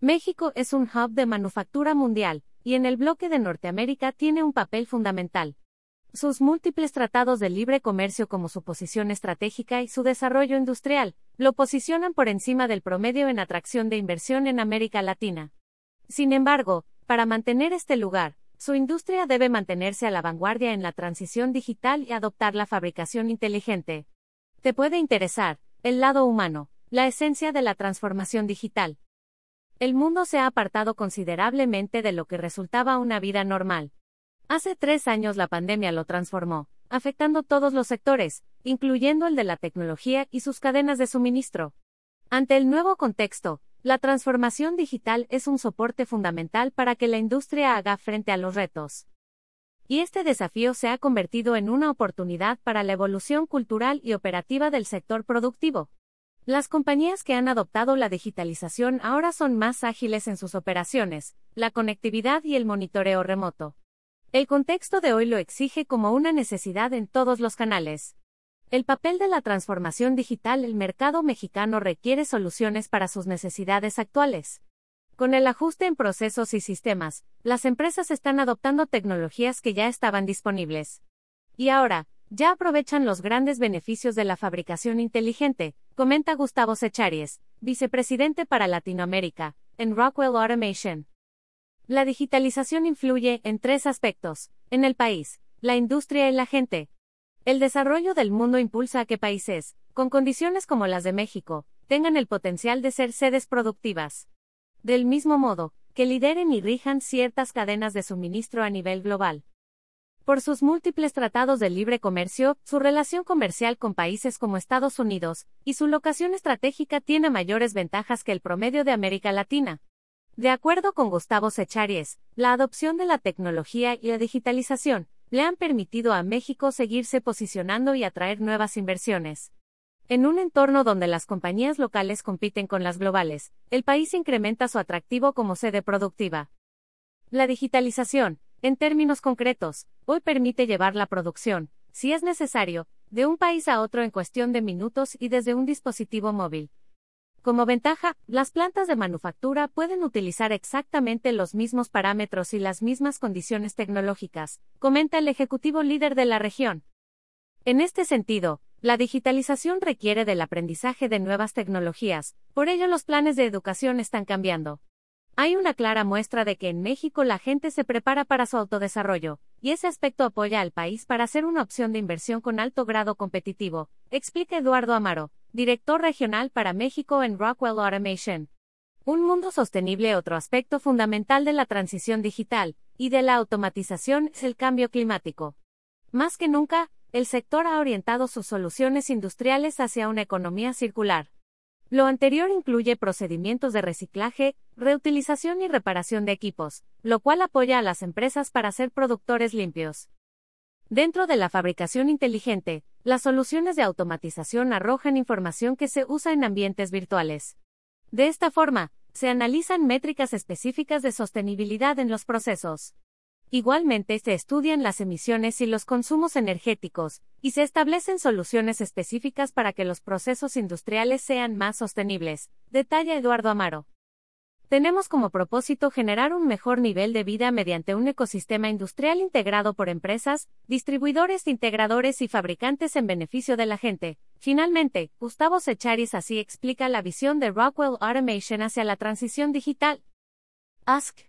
México es un hub de manufactura mundial, y en el bloque de Norteamérica tiene un papel fundamental. Sus múltiples tratados de libre comercio como su posición estratégica y su desarrollo industrial, lo posicionan por encima del promedio en atracción de inversión en América Latina. Sin embargo, para mantener este lugar, su industria debe mantenerse a la vanguardia en la transición digital y adoptar la fabricación inteligente. Te puede interesar, el lado humano, la esencia de la transformación digital. El mundo se ha apartado considerablemente de lo que resultaba una vida normal. Hace tres años la pandemia lo transformó, afectando todos los sectores, incluyendo el de la tecnología y sus cadenas de suministro. Ante el nuevo contexto, la transformación digital es un soporte fundamental para que la industria haga frente a los retos. Y este desafío se ha convertido en una oportunidad para la evolución cultural y operativa del sector productivo. Las compañías que han adoptado la digitalización ahora son más ágiles en sus operaciones, la conectividad y el monitoreo remoto. El contexto de hoy lo exige como una necesidad en todos los canales. El papel de la transformación digital El mercado mexicano requiere soluciones para sus necesidades actuales. Con el ajuste en procesos y sistemas, las empresas están adoptando tecnologías que ya estaban disponibles. Y ahora, ya aprovechan los grandes beneficios de la fabricación inteligente, comenta Gustavo Secharies, vicepresidente para Latinoamérica, en Rockwell Automation. La digitalización influye en tres aspectos, en el país, la industria y la gente. El desarrollo del mundo impulsa a que países, con condiciones como las de México, tengan el potencial de ser sedes productivas. Del mismo modo, que lideren y rijan ciertas cadenas de suministro a nivel global. Por sus múltiples tratados de libre comercio, su relación comercial con países como Estados Unidos, y su locación estratégica tiene mayores ventajas que el promedio de América Latina. De acuerdo con Gustavo Secharies, la adopción de la tecnología y la digitalización le han permitido a México seguirse posicionando y atraer nuevas inversiones. En un entorno donde las compañías locales compiten con las globales, el país incrementa su atractivo como sede productiva. La digitalización, en términos concretos, hoy permite llevar la producción, si es necesario, de un país a otro en cuestión de minutos y desde un dispositivo móvil. Como ventaja, las plantas de manufactura pueden utilizar exactamente los mismos parámetros y las mismas condiciones tecnológicas, comenta el ejecutivo líder de la región. En este sentido, la digitalización requiere del aprendizaje de nuevas tecnologías, por ello los planes de educación están cambiando. Hay una clara muestra de que en México la gente se prepara para su autodesarrollo, y ese aspecto apoya al país para ser una opción de inversión con alto grado competitivo, explica Eduardo Amaro, director regional para México en Rockwell Automation. Un mundo sostenible Otro aspecto fundamental de la transición digital y de la automatización es el cambio climático. Más que nunca, el sector ha orientado sus soluciones industriales hacia una economía circular. Lo anterior incluye procedimientos de reciclaje, reutilización y reparación de equipos, lo cual apoya a las empresas para ser productores limpios. Dentro de la fabricación inteligente, las soluciones de automatización arrojan información que se usa en ambientes virtuales. De esta forma, se analizan métricas específicas de sostenibilidad en los procesos. Igualmente se estudian las emisiones y los consumos energéticos, y se establecen soluciones específicas para que los procesos industriales sean más sostenibles, detalla Eduardo Amaro. Tenemos como propósito generar un mejor nivel de vida mediante un ecosistema industrial integrado por empresas, distribuidores, integradores y fabricantes en beneficio de la gente. Finalmente, Gustavo Secharis así explica la visión de Rockwell Automation hacia la transición digital. Ask